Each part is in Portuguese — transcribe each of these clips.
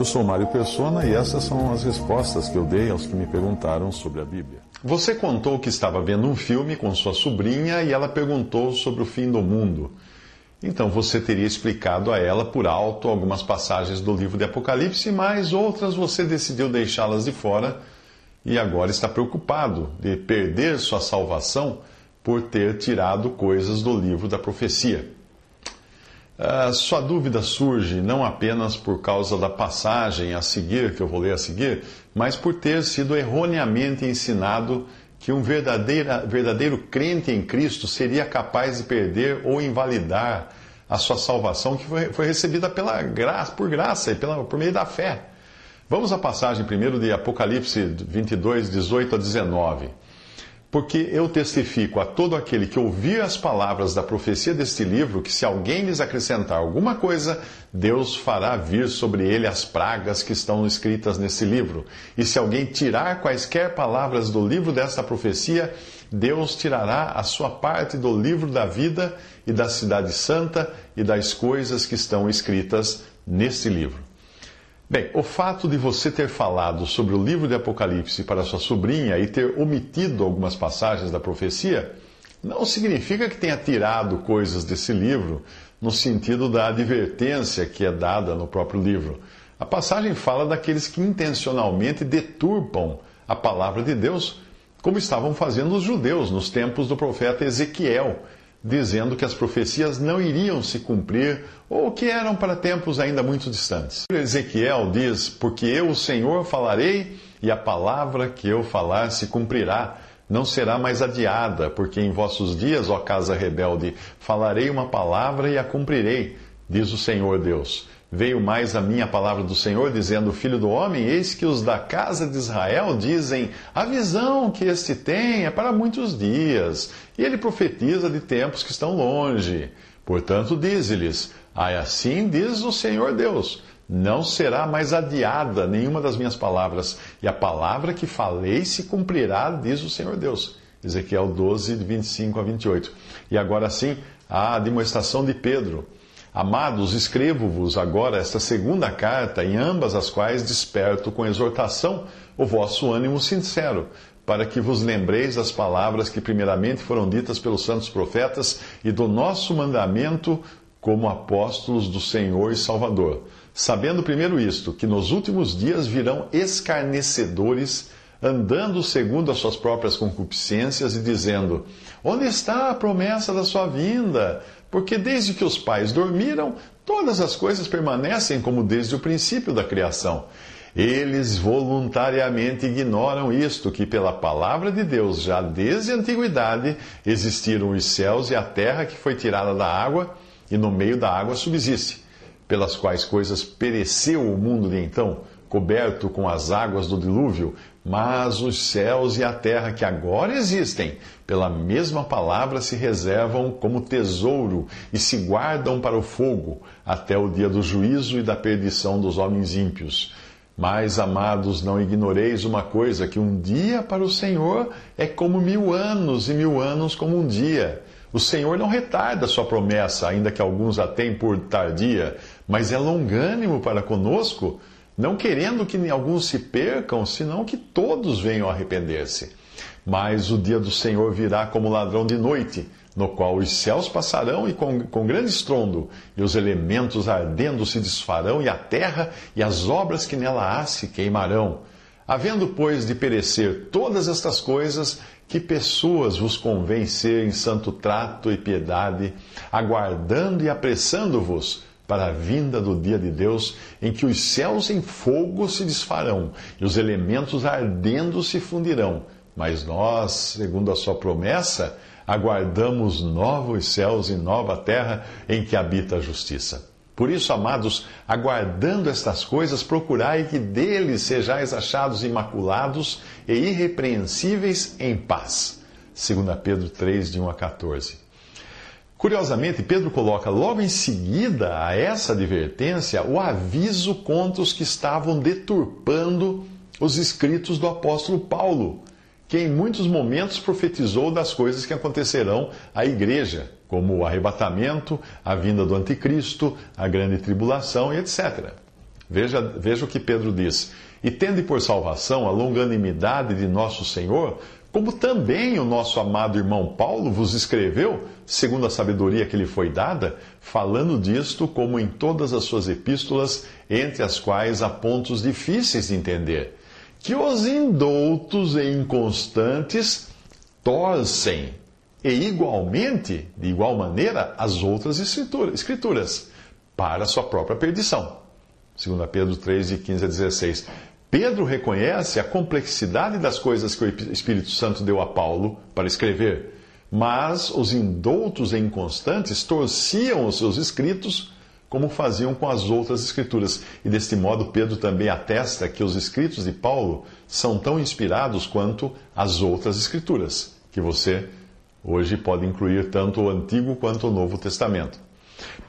Eu sou Mário Persona e essas são as respostas que eu dei aos que me perguntaram sobre a Bíblia. Você contou que estava vendo um filme com sua sobrinha e ela perguntou sobre o fim do mundo. Então você teria explicado a ela por alto algumas passagens do livro de Apocalipse, mas outras você decidiu deixá-las de fora e agora está preocupado de perder sua salvação por ter tirado coisas do livro da profecia. Uh, sua dúvida surge não apenas por causa da passagem a seguir, que eu vou ler a seguir, mas por ter sido erroneamente ensinado que um verdadeiro, crente em Cristo seria capaz de perder ou invalidar a sua salvação que foi, foi recebida pela graça, por graça e pela, por meio da fé. Vamos à passagem primeiro de Apocalipse 22, 18 a 19. Porque eu testifico a todo aquele que ouvir as palavras da profecia deste livro, que se alguém lhes acrescentar alguma coisa, Deus fará vir sobre ele as pragas que estão escritas nesse livro. E se alguém tirar quaisquer palavras do livro desta profecia, Deus tirará a sua parte do livro da vida e da cidade santa e das coisas que estão escritas neste livro. Bem, o fato de você ter falado sobre o livro de Apocalipse para sua sobrinha e ter omitido algumas passagens da profecia não significa que tenha tirado coisas desse livro no sentido da advertência que é dada no próprio livro. A passagem fala daqueles que intencionalmente deturpam a palavra de Deus, como estavam fazendo os judeus nos tempos do profeta Ezequiel dizendo que as profecias não iriam se cumprir ou que eram para tempos ainda muito distantes. Ezequiel diz: Porque eu, o Senhor, falarei, e a palavra que eu falar se cumprirá. Não será mais adiada, porque em vossos dias, ó casa rebelde, falarei uma palavra e a cumprirei, diz o Senhor Deus. Veio mais a minha palavra do Senhor, dizendo: Filho do homem, eis que os da casa de Israel dizem: A visão que este tem é para muitos dias, e ele profetiza de tempos que estão longe. Portanto, dize-lhes: Assim diz o Senhor Deus: Não será mais adiada nenhuma das minhas palavras, e a palavra que falei se cumprirá, diz o Senhor Deus. Ezequiel 12, 25 a 28. E agora sim, a demonstração de Pedro. Amados, escrevo-vos agora esta segunda carta, em ambas as quais desperto com exortação o vosso ânimo sincero, para que vos lembreis das palavras que primeiramente foram ditas pelos santos profetas e do nosso mandamento como apóstolos do Senhor e Salvador. Sabendo primeiro isto, que nos últimos dias virão escarnecedores, andando segundo as suas próprias concupiscências e dizendo: Onde está a promessa da sua vinda? Porque desde que os pais dormiram, todas as coisas permanecem como desde o princípio da criação. Eles voluntariamente ignoram isto, que pela palavra de Deus, já desde a antiguidade, existiram os céus e a terra que foi tirada da água, e no meio da água subsiste, pelas quais coisas pereceu o mundo de então, coberto com as águas do dilúvio, mas os céus e a terra que agora existem, pela mesma palavra se reservam como tesouro e se guardam para o fogo, até o dia do juízo e da perdição dos homens ímpios. Mas, amados, não ignoreis uma coisa: que um dia para o Senhor é como mil anos, e mil anos como um dia. O Senhor não retarda sua promessa, ainda que alguns a tenham por tardia, mas é longânimo para conosco não querendo que alguns se percam, senão que todos venham arrepender-se. Mas o dia do Senhor virá como ladrão de noite, no qual os céus passarão e com, com grande estrondo, e os elementos ardendo se desfarão, e a terra e as obras que nela há se queimarão. Havendo, pois, de perecer todas estas coisas, que pessoas vos convém ser em santo trato e piedade, aguardando e apressando-vos para a vinda do dia de Deus, em que os céus em fogo se desfarão e os elementos ardendo se fundirão. Mas nós, segundo a sua promessa, aguardamos novos céus e nova terra em que habita a justiça. Por isso, amados, aguardando estas coisas, procurai que deles sejais achados imaculados e irrepreensíveis em paz. 2 Pedro 3, de 1 a 14. Curiosamente, Pedro coloca logo em seguida a essa advertência o aviso contra os que estavam deturpando os escritos do apóstolo Paulo, que em muitos momentos profetizou das coisas que acontecerão à igreja, como o arrebatamento, a vinda do anticristo, a grande tribulação e etc. Veja, veja o que Pedro diz. E tende por salvação a longanimidade de nosso Senhor, como também o nosso amado irmão Paulo vos escreveu, segundo a sabedoria que lhe foi dada, falando disto como em todas as suas epístolas, entre as quais há pontos difíceis de entender que os indoutos e inconstantes torcem, e igualmente, de igual maneira, as outras escrituras, para sua própria perdição. 2 Pedro 3, de 15 a 16. Pedro reconhece a complexidade das coisas que o Espírito Santo deu a Paulo para escrever, mas os indoutos e inconstantes torciam os seus escritos como faziam com as outras escrituras. E deste modo, Pedro também atesta que os escritos de Paulo são tão inspirados quanto as outras escrituras, que você hoje pode incluir tanto o Antigo quanto o Novo Testamento.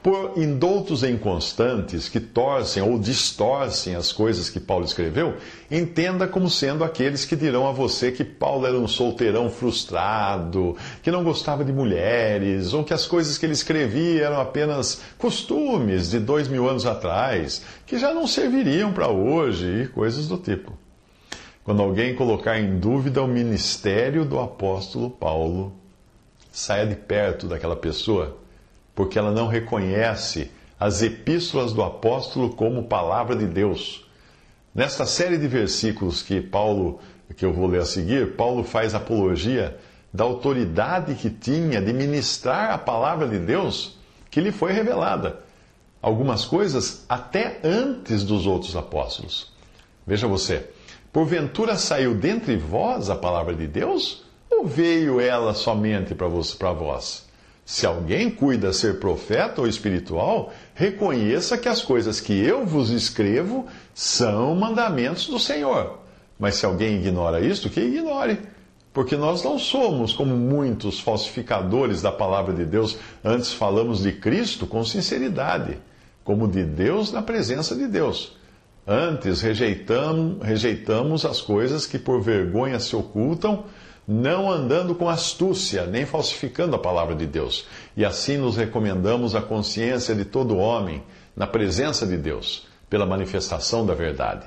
Por indoutos e inconstantes que torcem ou distorcem as coisas que Paulo escreveu, entenda como sendo aqueles que dirão a você que Paulo era um solteirão frustrado, que não gostava de mulheres, ou que as coisas que ele escrevia eram apenas costumes de dois mil anos atrás, que já não serviriam para hoje e coisas do tipo. Quando alguém colocar em dúvida o ministério do apóstolo Paulo, saia de perto daquela pessoa porque ela não reconhece as epístolas do apóstolo como palavra de Deus. Nesta série de versículos que Paulo, que eu vou ler a seguir, Paulo faz apologia da autoridade que tinha de ministrar a palavra de Deus que lhe foi revelada. Algumas coisas até antes dos outros apóstolos. Veja você, porventura saiu dentre vós a palavra de Deus? Ou veio ela somente para vós? Se alguém cuida ser profeta ou espiritual, reconheça que as coisas que eu vos escrevo são mandamentos do Senhor. Mas se alguém ignora isto, que ignore. Porque nós não somos como muitos falsificadores da palavra de Deus, antes falamos de Cristo com sinceridade, como de Deus na presença de Deus. Antes rejeitamos, rejeitamos as coisas que por vergonha se ocultam não andando com astúcia, nem falsificando a palavra de Deus. E assim nos recomendamos a consciência de todo homem, na presença de Deus, pela manifestação da verdade.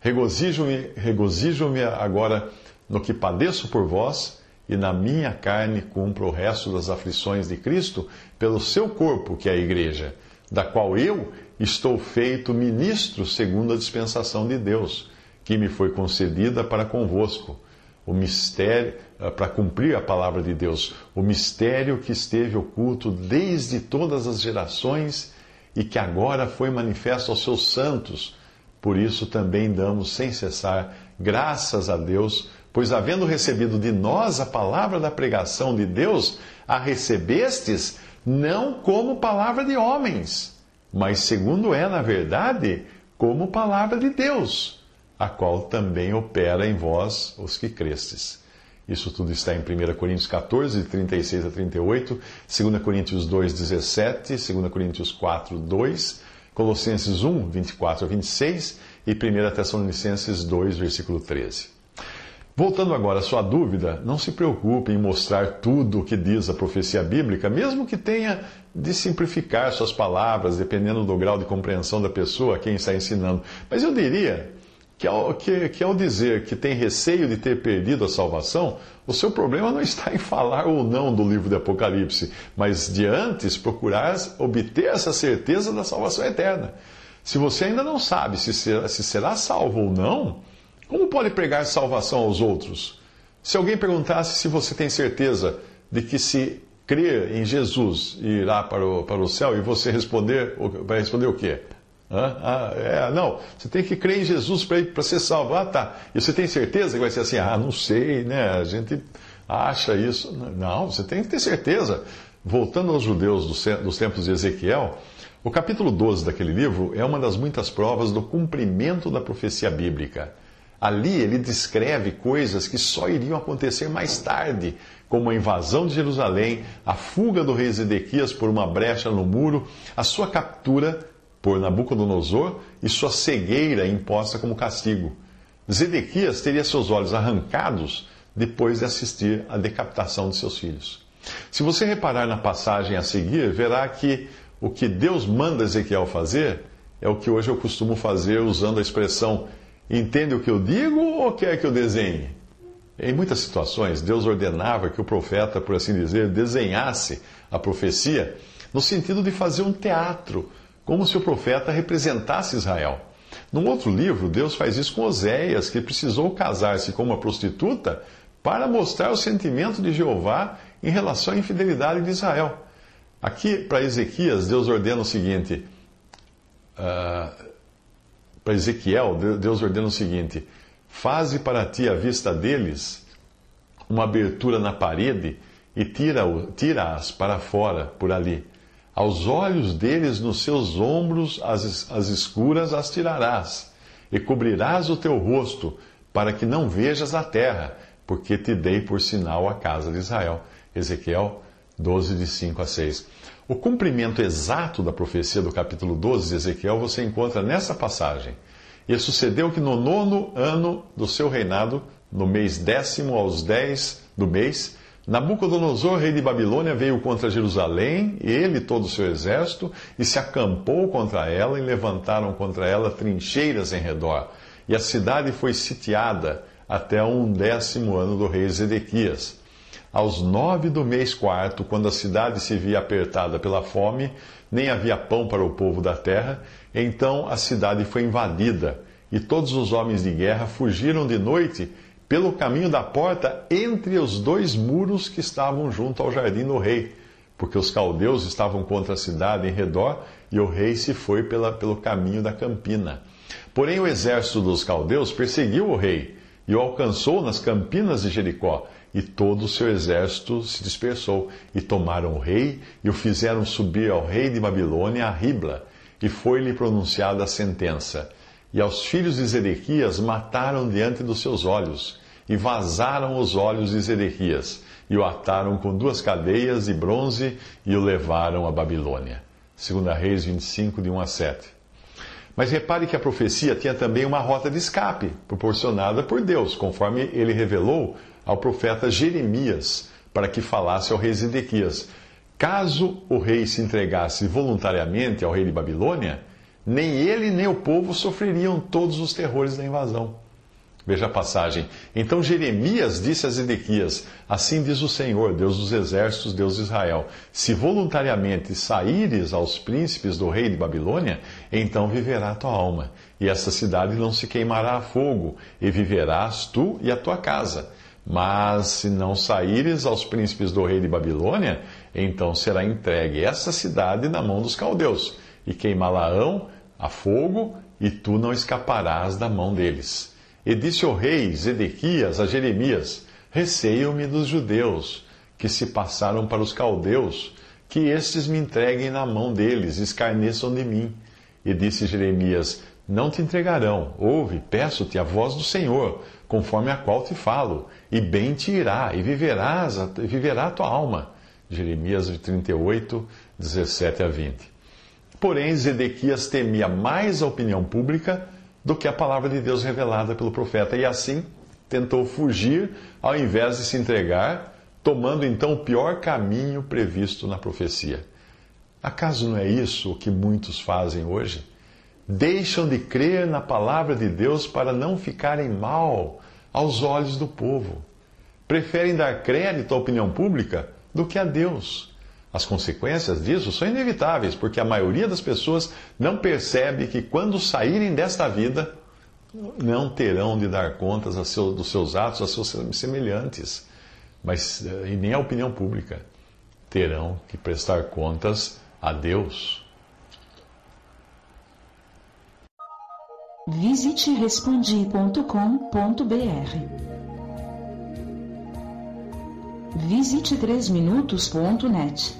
Regozijo-me regozijo agora no que padeço por vós, e na minha carne cumpro o resto das aflições de Cristo pelo seu corpo, que é a Igreja, da qual eu estou feito ministro segundo a dispensação de Deus, que me foi concedida para convosco o mistério, eh, para cumprir a palavra de Deus, o mistério que esteve oculto desde todas as gerações e que agora foi manifesto aos seus santos. Por isso também damos sem cessar graças a Deus, pois havendo recebido de nós a palavra da pregação de Deus, a recebestes não como palavra de homens, mas segundo é, na verdade, como palavra de Deus a qual também opera em vós os que crestes. Isso tudo está em 1 Coríntios 14, 36 a 38, 2 Coríntios 2, 17, 2 Coríntios 4, 2, Colossenses 1, 24 a 26 e 1 Tessalonicenses 2, versículo 13. Voltando agora à sua dúvida, não se preocupe em mostrar tudo o que diz a profecia bíblica, mesmo que tenha de simplificar suas palavras, dependendo do grau de compreensão da pessoa a quem está ensinando. Mas eu diria que ao, que, que ao dizer que tem receio de ter perdido a salvação, o seu problema não está em falar ou não do livro de Apocalipse, mas de antes procurar obter essa certeza da salvação eterna. Se você ainda não sabe se será, se será salvo ou não, como pode pregar salvação aos outros? Se alguém perguntasse se você tem certeza de que se crer em Jesus irá para o, para o céu e você responder, vai responder o quê? Ah, é, não, você tem que crer em Jesus para ser salvo. Ah, tá. E você tem certeza que vai ser assim? Ah, não sei, né? A gente, acha isso. Não, você tem que ter certeza. Voltando aos judeus dos tempos de Ezequiel, o capítulo 12 daquele livro é uma das muitas provas do cumprimento da profecia bíblica. Ali ele descreve coisas que só iriam acontecer mais tarde, como a invasão de Jerusalém, a fuga do rei Zedequias por uma brecha no muro, a sua captura por Nabucodonosor e sua cegueira imposta como castigo. Zedequias teria seus olhos arrancados depois de assistir à decapitação de seus filhos. Se você reparar na passagem a seguir, verá que o que Deus manda Ezequiel fazer é o que hoje eu costumo fazer usando a expressão entende o que eu digo ou quer que eu desenhe? Em muitas situações, Deus ordenava que o profeta, por assim dizer, desenhasse a profecia no sentido de fazer um teatro, como se o profeta representasse Israel. Num outro livro, Deus faz isso com Oséias, que precisou casar-se com uma prostituta para mostrar o sentimento de Jeová em relação à infidelidade de Israel. Aqui, para Ezequias, Deus ordena o seguinte: uh, para Ezequiel, Deus ordena o seguinte: Faze para ti à vista deles uma abertura na parede e tira-as tira para fora por ali. Aos olhos deles, nos seus ombros, as, as escuras as tirarás, e cobrirás o teu rosto, para que não vejas a terra, porque te dei por sinal a casa de Israel. Ezequiel 12, de 5 a 6. O cumprimento exato da profecia do capítulo 12 de Ezequiel você encontra nessa passagem. E sucedeu que no nono ano do seu reinado, no mês décimo aos dez do mês, Nabucodonosor, rei de Babilônia, veio contra Jerusalém, ele e todo o seu exército, e se acampou contra ela, e levantaram contra ela trincheiras em redor. E a cidade foi sitiada até um décimo ano do rei Zedequias. Aos nove do mês quarto, quando a cidade se via apertada pela fome, nem havia pão para o povo da terra, então a cidade foi invadida, e todos os homens de guerra fugiram de noite pelo caminho da porta entre os dois muros que estavam junto ao jardim do rei, porque os caldeus estavam contra a cidade em redor, e o rei se foi pela, pelo caminho da campina. Porém, o exército dos caldeus perseguiu o rei e o alcançou nas campinas de Jericó e todo o seu exército se dispersou, e tomaram o rei, e o fizeram subir ao rei de Babilônia a Ribla, e foi-lhe pronunciada a sentença. E aos filhos de Zedequias mataram diante dos seus olhos, e vazaram os olhos de Zedequias, e o ataram com duas cadeias de bronze, e o levaram a Babilônia. 2 Reis 25, de 1 a 7. Mas repare que a profecia tinha também uma rota de escape, proporcionada por Deus, conforme ele revelou ao profeta Jeremias para que falasse ao rei Zedequias: Caso o rei se entregasse voluntariamente ao rei de Babilônia, nem ele nem o povo sofreriam todos os terrores da invasão. Veja a passagem. Então Jeremias disse a Zedequias: Assim diz o Senhor, Deus dos exércitos, Deus de Israel: Se voluntariamente saíres aos príncipes do rei de Babilônia, então viverá a tua alma, e esta cidade não se queimará a fogo, e viverás tu e a tua casa. Mas se não saíres aos príncipes do rei de Babilônia, então será entregue essa cidade na mão dos caldeus, e queimá-la-ão a fogo, e tu não escaparás da mão deles. E disse o rei Zedequias a Jeremias: Receio-me dos judeus, que se passaram para os caldeus, que estes me entreguem na mão deles, escarneçam de mim. E disse Jeremias: Não te entregarão. Ouve, peço-te a voz do Senhor conforme a qual te falo, e bem te irá, e viverás, viverá a tua alma. Jeremias 38, 17 a 20. Porém, Zedequias temia mais a opinião pública do que a palavra de Deus revelada pelo profeta, e assim tentou fugir ao invés de se entregar, tomando então o pior caminho previsto na profecia. Acaso não é isso o que muitos fazem hoje? deixam de crer na palavra de Deus para não ficarem mal aos olhos do povo. Preferem dar crédito à opinião pública do que a Deus. As consequências disso são inevitáveis, porque a maioria das pessoas não percebe que quando saírem desta vida, não terão de dar contas seu, dos seus atos a seus semelhantes, mas eh, e nem à opinião pública. Terão que prestar contas a Deus. Visite respondi.com.br. Visite 3minutos.net.